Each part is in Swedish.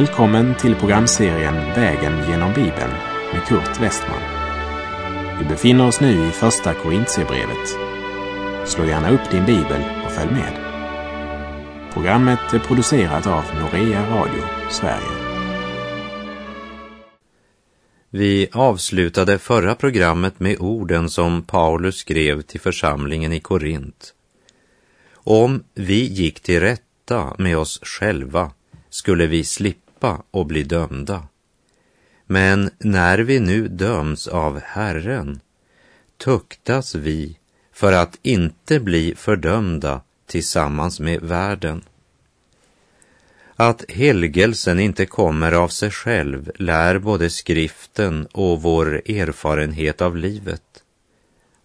Välkommen till programserien Vägen genom Bibeln med Kurt Westman. Vi befinner oss nu i Första Korintierbrevet. Slå gärna upp din bibel och följ med. Programmet är producerat av Norea Radio Sverige. Vi avslutade förra programmet med orden som Paulus skrev till församlingen i Korint. Om vi gick till rätta med oss själva skulle vi slippa och bli dömda. Men när vi nu döms av Herren tuktas vi för att inte bli fördömda tillsammans med världen. Att helgelsen inte kommer av sig själv lär både skriften och vår erfarenhet av livet.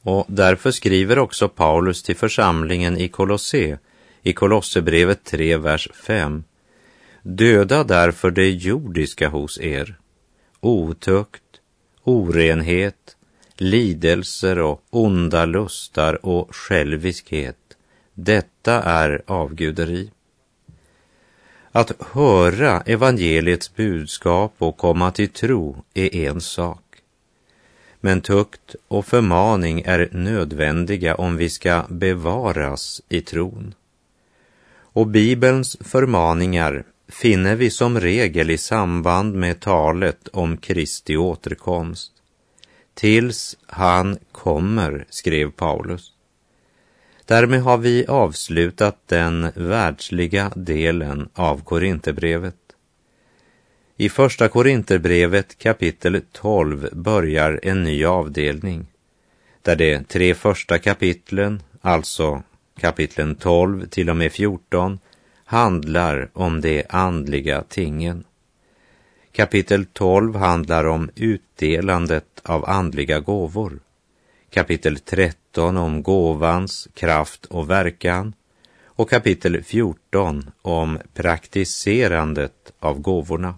Och därför skriver också Paulus till församlingen i Kolosse i Kolosserbrevet 3, vers 5. Döda därför det jordiska hos er, otukt, orenhet, lidelser och onda lustar och själviskhet. Detta är avguderi. Att höra evangeliets budskap och komma till tro är en sak. Men tukt och förmaning är nödvändiga om vi ska bevaras i tron. Och Bibelns förmaningar finner vi som regel i samband med talet om Kristi återkomst. Tills han kommer, skrev Paulus. Därmed har vi avslutat den världsliga delen av Korinthierbrevet. I Första Korinterbrevet kapitel 12 börjar en ny avdelning där de tre första kapitlen, alltså kapitlen 12 till och med 14, handlar om de andliga tingen. Kapitel 12 handlar om utdelandet av andliga gåvor. Kapitel 13 om gåvans kraft och verkan och kapitel 14 om praktiserandet av gåvorna.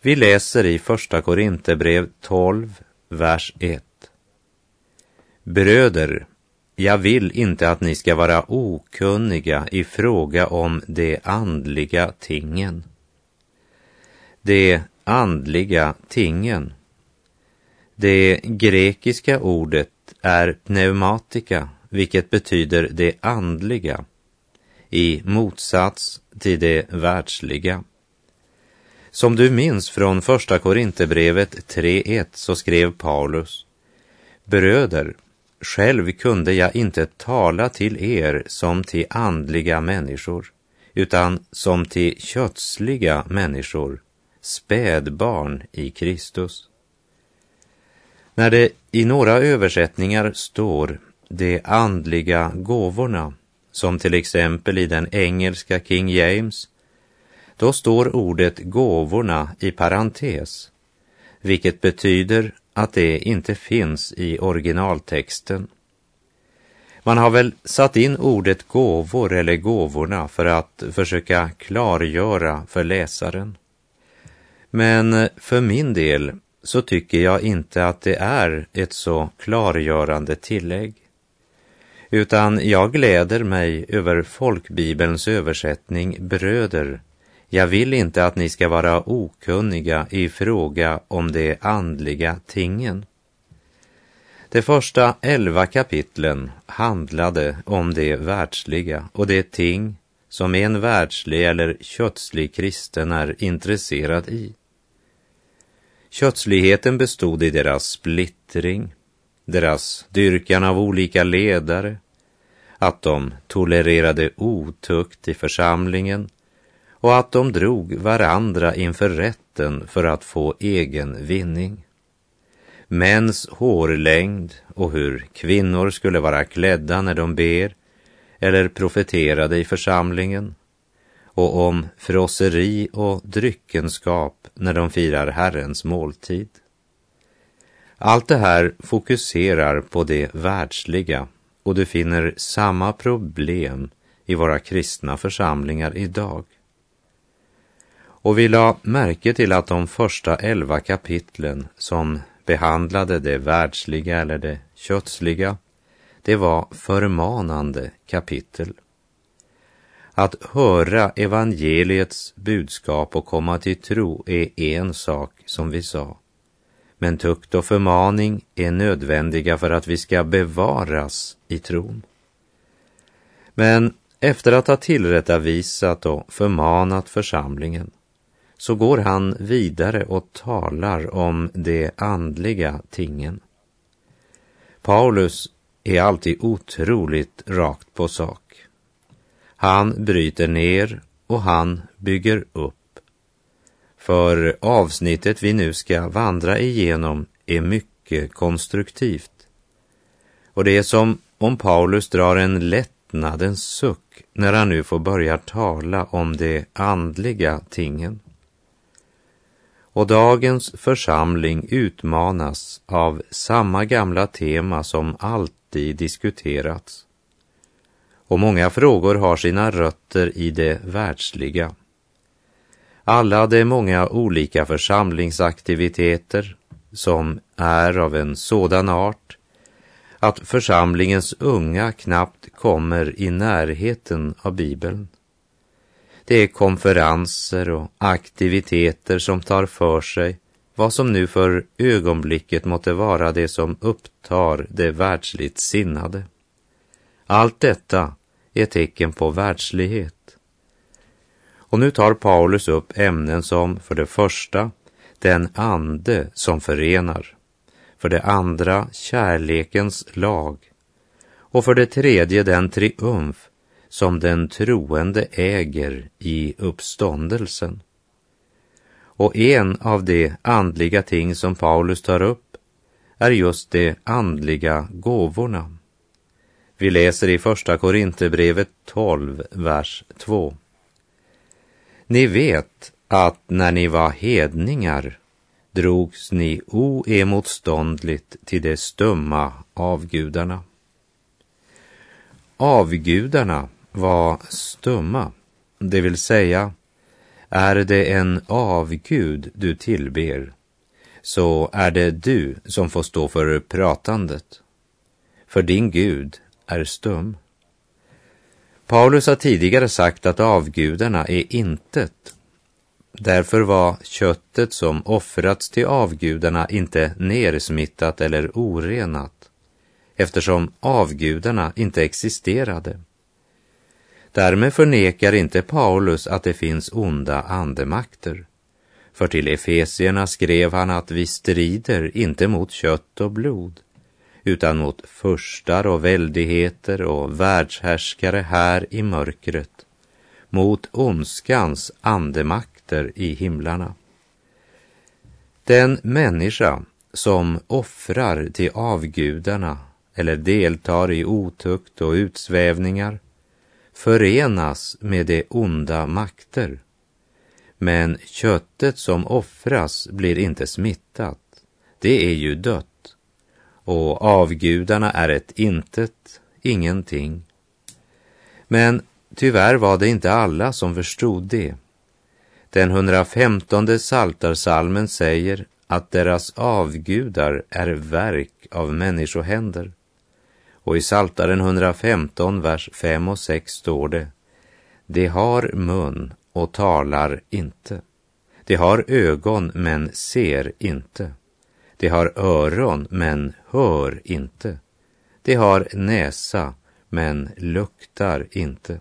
Vi läser i Första Korinthierbrev 12, vers 1. Bröder, jag vill inte att ni ska vara okunniga i fråga om de andliga tingen. De andliga tingen. Det grekiska ordet är pneumatika, vilket betyder det andliga, i motsats till det världsliga. Som du minns från första Korinthierbrevet 3.1 så skrev Paulus, Bröder, själv kunde jag inte tala till er som till andliga människor, utan som till kötsliga människor, spädbarn i Kristus. När det i några översättningar står de andliga gåvorna, som till exempel i den engelska King James, då står ordet gåvorna i parentes, vilket betyder att det inte finns i originaltexten. Man har väl satt in ordet gåvor eller gåvorna för att försöka klargöra för läsaren. Men för min del så tycker jag inte att det är ett så klargörande tillägg. Utan jag gläder mig över folkbibelns översättning bröder jag vill inte att ni ska vara okunniga i fråga om de andliga tingen. De första elva kapitlen handlade om det världsliga och det ting som en världslig eller kötslig kristen är intresserad i. Kötsligheten bestod i deras splittring, deras dyrkan av olika ledare, att de tolererade otukt i församlingen och att de drog varandra inför rätten för att få egen vinning. Mäns hårlängd och hur kvinnor skulle vara klädda när de ber eller profeterade i församlingen och om frosseri och dryckenskap när de firar Herrens måltid. Allt det här fokuserar på det världsliga och du finner samma problem i våra kristna församlingar idag. Och vi la märke till att de första elva kapitlen som behandlade det världsliga eller det kötsliga, det var förmanande kapitel. Att höra evangeliets budskap och komma till tro är en sak, som vi sa. Men tukt och förmaning är nödvändiga för att vi ska bevaras i tron. Men efter att ha tillrättavisat och förmanat församlingen så går han vidare och talar om de andliga tingen. Paulus är alltid otroligt rakt på sak. Han bryter ner och han bygger upp. För avsnittet vi nu ska vandra igenom är mycket konstruktivt. Och det är som om Paulus drar en lättnadens suck när han nu får börja tala om de andliga tingen. Och dagens församling utmanas av samma gamla tema som alltid diskuterats. Och många frågor har sina rötter i det världsliga. Alla de många olika församlingsaktiviteter som är av en sådan art att församlingens unga knappt kommer i närheten av Bibeln. Det är konferenser och aktiviteter som tar för sig vad som nu för ögonblicket måtte vara det som upptar det världsligt sinnade. Allt detta är tecken på världslighet. Och nu tar Paulus upp ämnen som för det första den ande som förenar, för det andra kärlekens lag och för det tredje den triumf som den troende äger i uppståndelsen. Och en av de andliga ting som Paulus tar upp är just de andliga gåvorna. Vi läser i Första Korinthierbrevet 12, vers 2. Ni vet att när ni var hedningar drogs ni oemotståndligt till de stumma avgudarna. Avgudarna var stumma, det vill säga, är det en avgud du tillber, så är det du som får stå för pratandet, för din Gud är stum. Paulus har tidigare sagt att avgudarna är intet. Därför var köttet som offrats till avgudarna inte nersmittat eller orenat, eftersom avgudarna inte existerade. Därmed förnekar inte Paulus att det finns onda andemakter. För till Efesierna skrev han att vi strider inte mot kött och blod, utan mot förstar och väldigheter och världshärskare här i mörkret, mot ondskans andemakter i himlarna. Den människa som offrar till avgudarna eller deltar i otukt och utsvävningar förenas med de onda makter. Men köttet som offras blir inte smittat. Det är ju dött. Och avgudarna är ett intet, ingenting. Men tyvärr var det inte alla som förstod det. Den 115 saltarsalmen säger att deras avgudar är verk av människohänder. Och i Saltaren 115, vers 5 och 6 står det De har mun och talar inte. De har ögon men ser inte. De har öron men hör inte. De har näsa men luktar inte.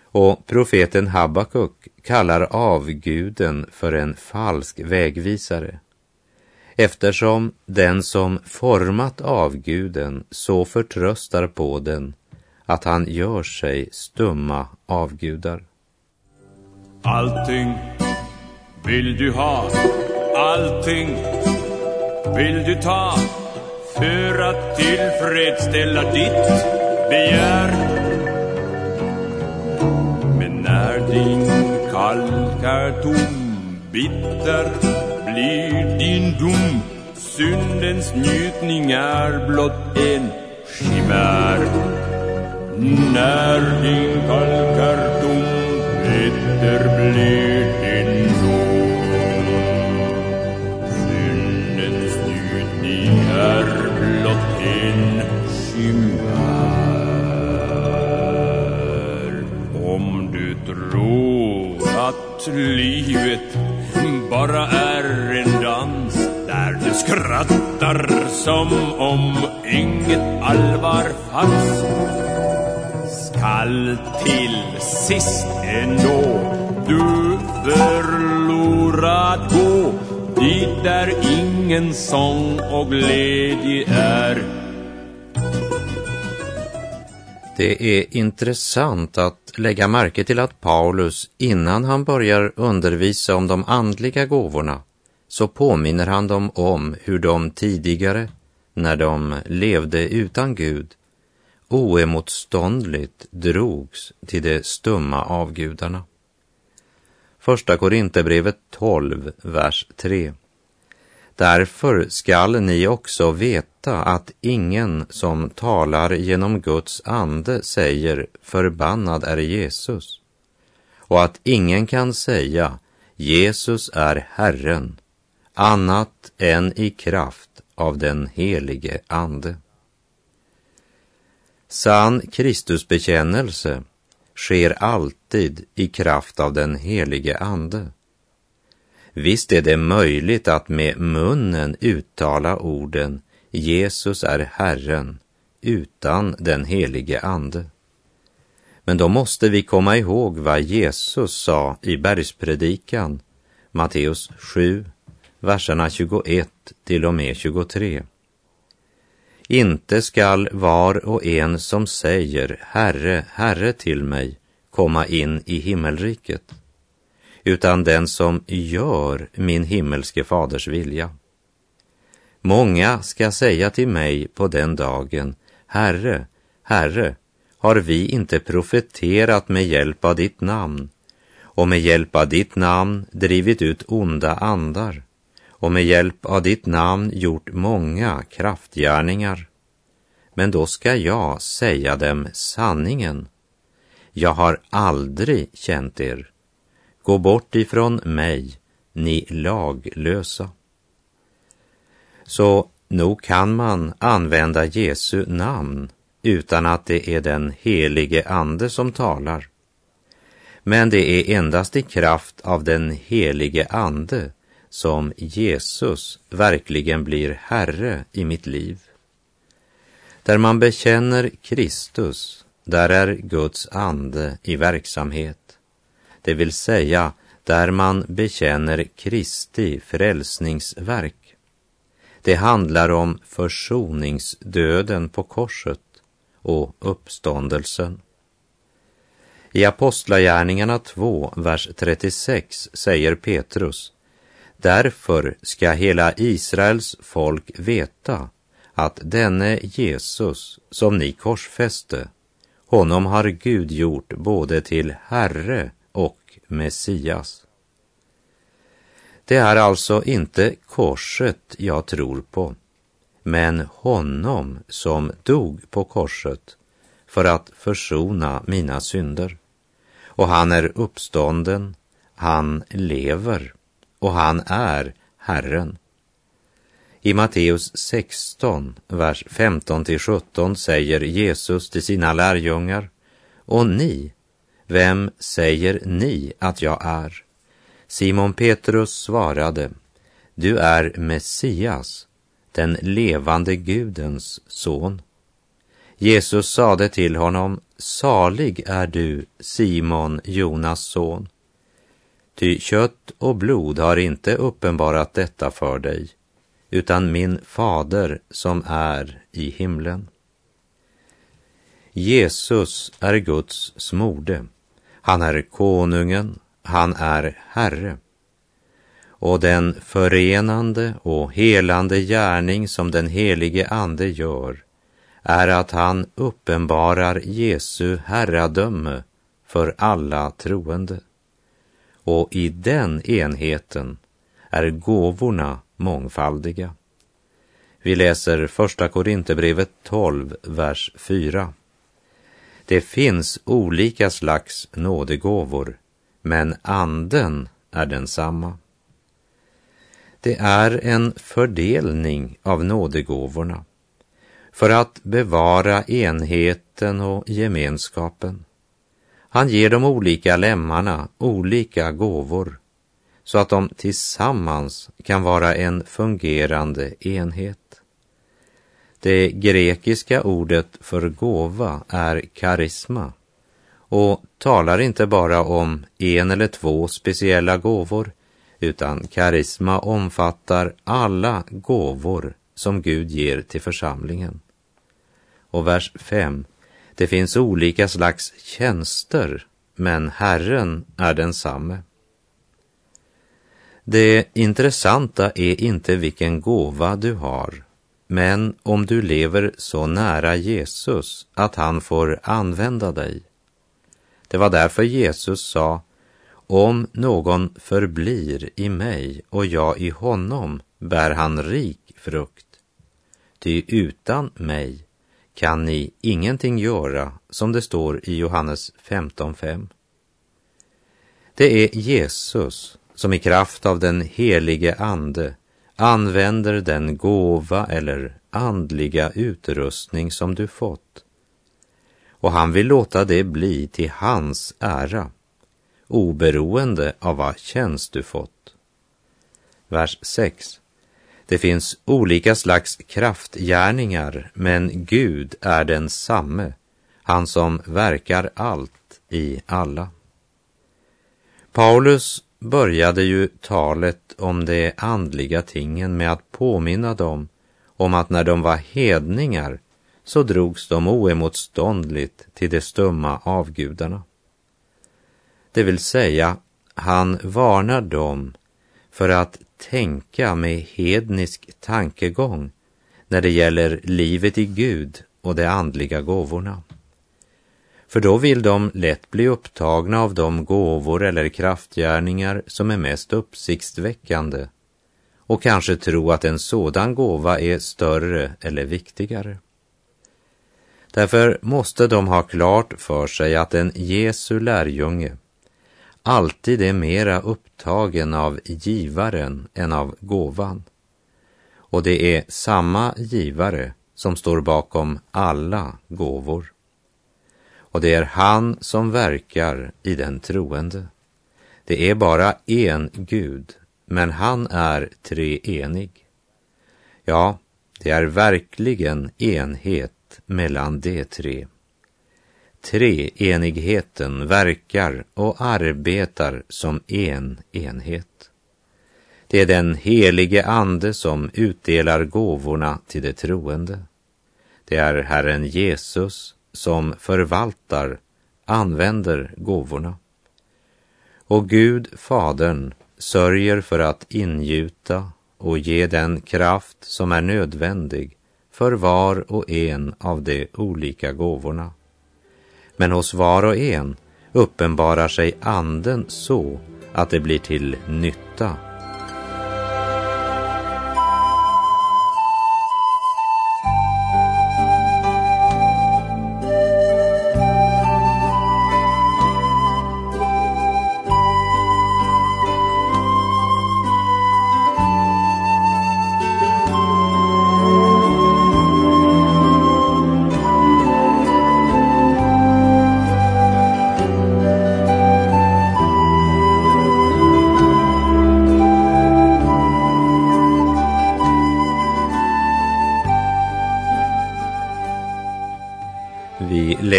Och profeten Habakuk kallar avguden för en falsk vägvisare eftersom den som format avguden så förtröstar på den att han gör sig stumma avgudar. Allting vill du ha, allting vill du ta för att tillfredsställa ditt begär. Men när din kalk är tom, bitter blir din dom. Syndens njutningar blott en skimär När din kalkardom bitter blir din dom. Syndens njutning är blott en skimär Om du tror att livet bara är skrattar som om inget allvar fanns. Skall till sist ändå du förlorad gå. Dit där ingen sång och glädje är. Det är intressant att lägga märke till att Paulus innan han börjar undervisa om de andliga gåvorna så påminner han dem om hur de tidigare, när de levde utan Gud, oemotståndligt drogs till de stumma avgudarna. Första Korinthierbrevet 12, vers 3. Därför skall ni också veta att ingen som talar genom Guds ande säger förbannad är Jesus och att ingen kan säga Jesus är Herren annat än i kraft av den helige Ande. Sann Kristusbekännelse sker alltid i kraft av den helige Ande. Visst är det möjligt att med munnen uttala orden Jesus är Herren utan den helige Ande. Men då måste vi komma ihåg vad Jesus sa i bergspredikan, Matteus 7, verserna 21 till och med 23. Inte skall var och en som säger Herre, Herre till mig komma in i himmelriket, utan den som gör min himmelske faders vilja. Många ska säga till mig på den dagen, Herre, Herre, har vi inte profeterat med hjälp av ditt namn och med hjälp av ditt namn drivit ut onda andar och med hjälp av ditt namn gjort många kraftgärningar. Men då ska jag säga dem sanningen. Jag har aldrig känt er. Gå bort ifrån mig, ni laglösa. Så nog kan man använda Jesu namn utan att det är den helige Ande som talar. Men det är endast i kraft av den helige Ande som Jesus verkligen blir Herre i mitt liv. Där man bekänner Kristus, där är Guds ande i verksamhet. Det vill säga där man bekänner Kristi frälsningsverk. Det handlar om försoningsdöden på korset och uppståndelsen. I Apostlagärningarna 2, vers 36 säger Petrus Därför ska hela Israels folk veta att denne Jesus som ni korsfäste, honom har Gud gjort både till Herre och Messias. Det är alltså inte korset jag tror på, men honom som dog på korset för att försona mina synder. Och han är uppstånden, han lever och han är Herren. I Matteus 16, vers 15–17, säger Jesus till sina lärjungar, och ni, vem säger ni att jag är? Simon Petrus svarade, du är Messias, den levande Gudens son. Jesus sade till honom, salig är du, Simon, Jonas son, Ty kött och blod har inte uppenbarat detta för dig, utan min fader som är i himlen. Jesus är Guds smorde. Han är konungen, han är Herre. Och den förenande och helande gärning som den helige Ande gör är att han uppenbarar Jesu herradöme för alla troende och i den enheten är gåvorna mångfaldiga. Vi läser Första Korinthierbrevet 12, vers 4. Det finns olika slags nådegåvor, men anden är densamma. Det är en fördelning av nådegåvorna för att bevara enheten och gemenskapen. Han ger de olika lemmarna olika gåvor så att de tillsammans kan vara en fungerande enhet. Det grekiska ordet för gåva är karisma och talar inte bara om en eller två speciella gåvor utan karisma omfattar alla gåvor som Gud ger till församlingen. Och vers 5. Det finns olika slags tjänster, men Herren är densamme. Det intressanta är inte vilken gåva du har, men om du lever så nära Jesus att han får använda dig. Det var därför Jesus sa, om någon förblir i mig och jag i honom bär han rik frukt. Ty utan mig kan ni ingenting göra, som det står i Johannes 15.5. Det är Jesus som i kraft av den helige Ande använder den gåva eller andliga utrustning som du fått. Och han vill låta det bli till hans ära, oberoende av vad tjänst du fått. Vers 6. Det finns olika slags kraftgärningar, men Gud är densamme, han som verkar allt i alla. Paulus började ju talet om de andliga tingen med att påminna dem om att när de var hedningar så drogs de oemotståndligt till de stumma avgudarna. Det vill säga, han varnar dem för att tänka med hednisk tankegång när det gäller livet i Gud och de andliga gåvorna. För då vill de lätt bli upptagna av de gåvor eller kraftgärningar som är mest uppsiktsväckande och kanske tro att en sådan gåva är större eller viktigare. Därför måste de ha klart för sig att en Jesu lärjunge alltid är mera upptagen av givaren än av gåvan. Och det är samma givare som står bakom alla gåvor. Och det är han som verkar i den troende. Det är bara en Gud, men han är treenig. Ja, det är verkligen enhet mellan de tre. Treenigheten verkar och arbetar som en enhet. Det är den helige Ande som utdelar gåvorna till de troende. Det är Herren Jesus som förvaltar, använder gåvorna. Och Gud, Fadern, sörjer för att ingjuta och ge den kraft som är nödvändig för var och en av de olika gåvorna. Men hos var och en uppenbarar sig anden så att det blir till nytta.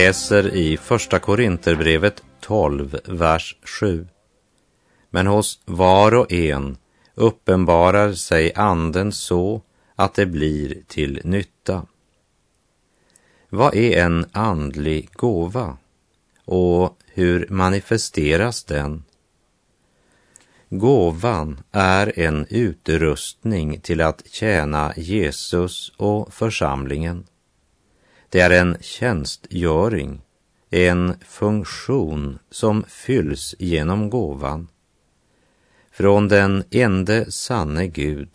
Läser i Första Korinterbrevet 12, vers 7. Men hos var och en uppenbarar sig anden så att det blir till nytta. Vad är en andlig gåva och hur manifesteras den? Gåvan är en utrustning till att tjäna Jesus och församlingen. Det är en tjänstgöring, en funktion som fylls genom gåvan. Från den ende sanne Gud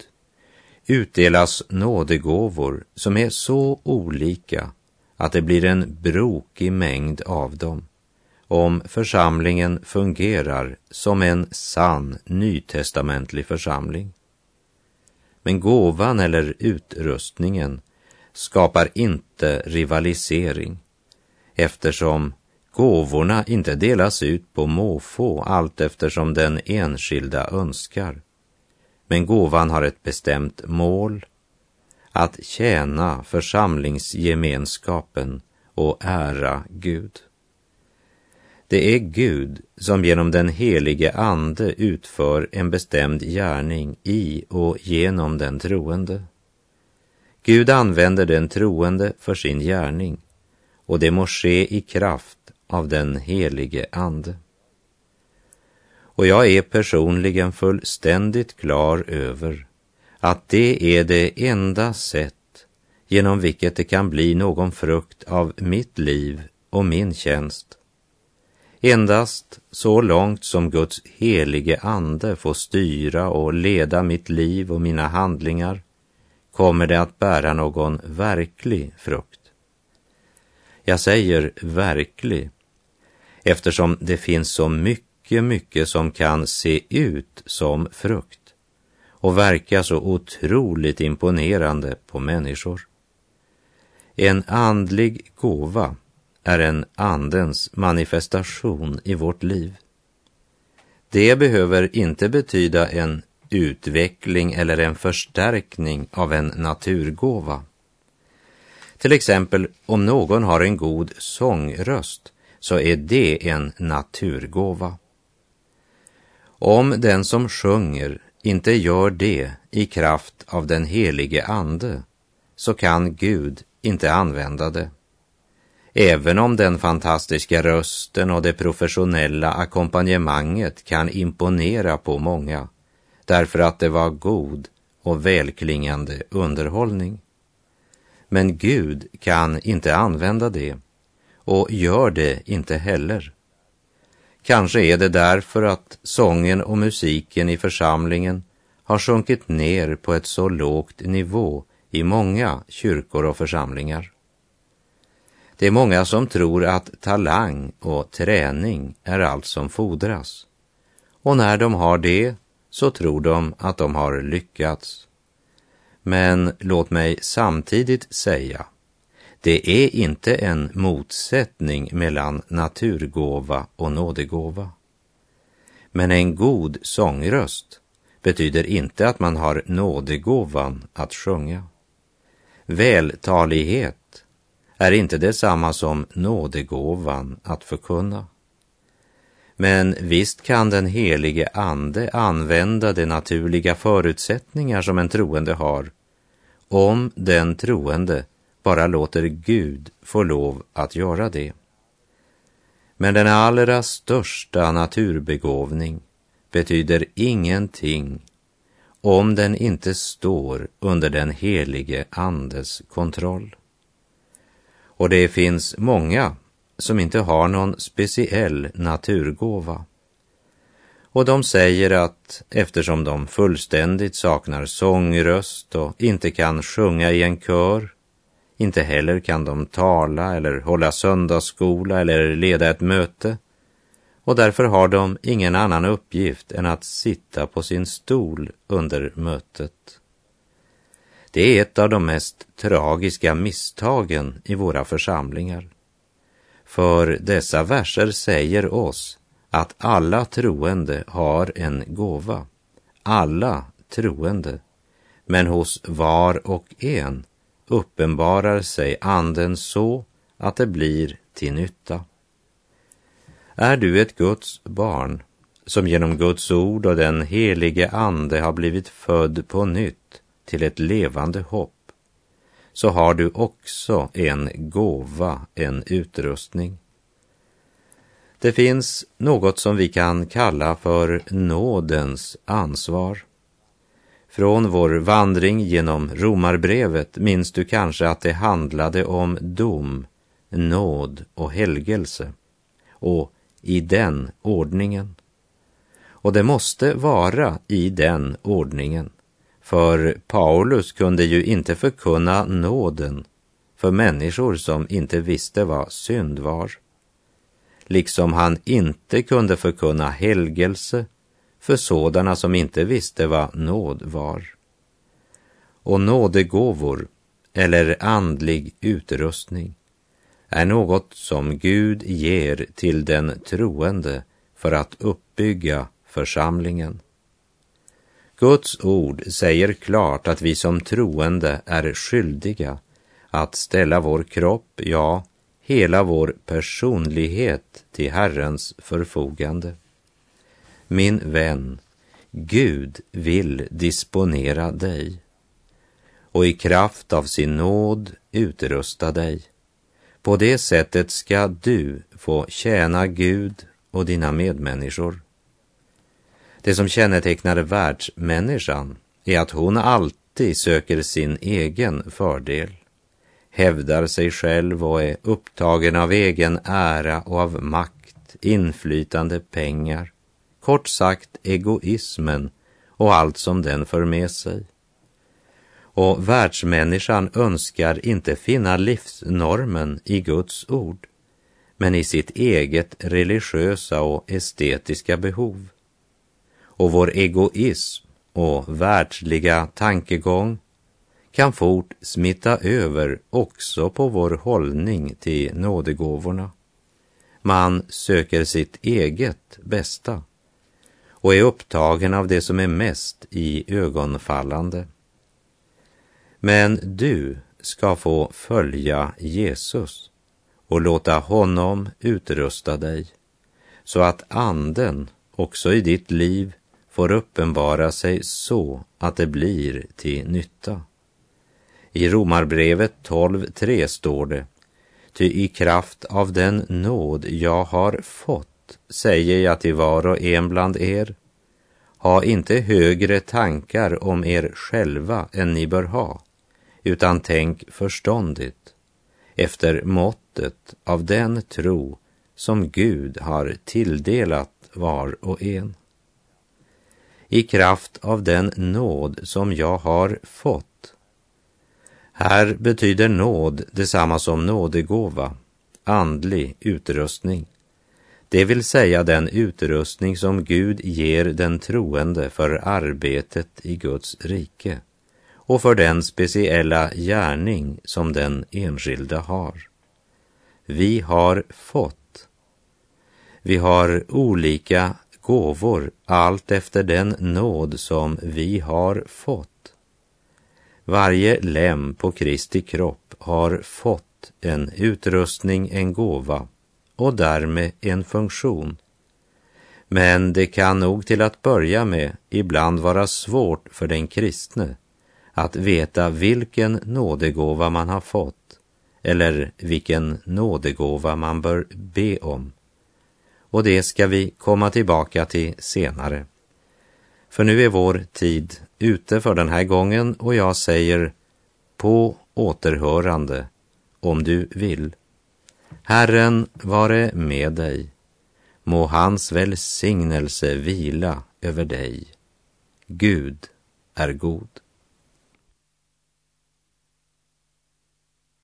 utdelas nådegåvor som är så olika att det blir en brokig mängd av dem om församlingen fungerar som en sann nytestamentlig församling. Men gåvan eller utrustningen skapar inte rivalisering eftersom gåvorna inte delas ut på måfå allt eftersom den enskilda önskar. Men gåvan har ett bestämt mål, att tjäna församlingsgemenskapen och ära Gud. Det är Gud som genom den helige Ande utför en bestämd gärning i och genom den troende. Gud använder den troende för sin gärning och det må ske i kraft av den helige Ande. Och jag är personligen fullständigt klar över att det är det enda sätt genom vilket det kan bli någon frukt av mitt liv och min tjänst Endast så långt som Guds helige ande får styra och leda mitt liv och mina handlingar kommer det att bära någon verklig frukt. Jag säger verklig eftersom det finns så mycket, mycket som kan se ut som frukt och verka så otroligt imponerande på människor. En andlig gåva är en andens manifestation i vårt liv. Det behöver inte betyda en utveckling eller en förstärkning av en naturgåva. Till exempel om någon har en god sångröst så är det en naturgåva. Om den som sjunger inte gör det i kraft av den helige Ande så kan Gud inte använda det. Även om den fantastiska rösten och det professionella ackompanjemanget kan imponera på många därför att det var god och välklingande underhållning. Men Gud kan inte använda det och gör det inte heller. Kanske är det därför att sången och musiken i församlingen har sjunkit ner på ett så lågt nivå i många kyrkor och församlingar. Det är många som tror att talang och träning är allt som fordras. Och när de har det så tror de att de har lyckats. Men låt mig samtidigt säga, det är inte en motsättning mellan naturgåva och nådegåva. Men en god sångröst betyder inte att man har nådegåvan att sjunga. Vältalighet är inte detsamma som nådegåvan att förkunna. Men visst kan den helige Ande använda de naturliga förutsättningar som en troende har, om den troende bara låter Gud få lov att göra det. Men den allra största naturbegåvning betyder ingenting om den inte står under den helige Andes kontroll. Och det finns många som inte har någon speciell naturgåva. Och de säger att eftersom de fullständigt saknar sångröst och inte kan sjunga i en kör, inte heller kan de tala eller hålla söndagsskola eller leda ett möte, och därför har de ingen annan uppgift än att sitta på sin stol under mötet. Det är ett av de mest tragiska misstagen i våra församlingar. För dessa verser säger oss att alla troende har en gåva. Alla troende. Men hos var och en uppenbarar sig anden så att det blir till nytta. Är du ett Guds barn som genom Guds ord och den helige ande har blivit född på nytt till ett levande hopp så har du också en gåva, en utrustning. Det finns något som vi kan kalla för nådens ansvar. Från vår vandring genom Romarbrevet minns du kanske att det handlade om dom, nåd och helgelse. Och i den ordningen. Och det måste vara i den ordningen för Paulus kunde ju inte förkunna nåden för människor som inte visste vad synd var. Liksom han inte kunde förkunna helgelse för sådana som inte visste vad nåd var. Och nådegåvor, eller andlig utrustning, är något som Gud ger till den troende för att uppbygga församlingen. Guds ord säger klart att vi som troende är skyldiga att ställa vår kropp, ja, hela vår personlighet till Herrens förfogande. Min vän, Gud vill disponera dig och i kraft av sin nåd utrusta dig. På det sättet ska du få tjäna Gud och dina medmänniskor. Det som kännetecknar världsmänniskan är att hon alltid söker sin egen fördel, hävdar sig själv och är upptagen av egen ära och av makt, inflytande, pengar, kort sagt egoismen och allt som den för med sig. Och världsmänniskan önskar inte finna livsnormen i Guds ord, men i sitt eget religiösa och estetiska behov. Och vår egoism och världsliga tankegång kan fort smitta över också på vår hållning till nådegåvorna. Man söker sitt eget bästa och är upptagen av det som är mest i ögonfallande. Men du ska få följa Jesus och låta honom utrusta dig så att anden också i ditt liv får uppenbara sig så att det blir till nytta. I Romarbrevet 12.3 står det Ty i kraft av den nåd jag har fått säger jag till var och en bland er ha inte högre tankar om er själva än ni bör ha, utan tänk förståndigt efter måttet av den tro som Gud har tilldelat var och en. I kraft av den nåd som jag har fått. Här betyder nåd detsamma som nådegåva, andlig utrustning. Det vill säga den utrustning som Gud ger den troende för arbetet i Guds rike och för den speciella gärning som den enskilde har. Vi har fått. Vi har olika gåvor allt efter den nåd som vi har fått. Varje lem på Kristi kropp har fått en utrustning, en gåva och därmed en funktion. Men det kan nog till att börja med ibland vara svårt för den kristne att veta vilken nådegåva man har fått eller vilken nådegåva man bör be om. Och det ska vi komma tillbaka till senare. För nu är vår tid ute för den här gången och jag säger på återhörande om du vill. Herren vare med dig. Må hans välsignelse vila över dig. Gud är god.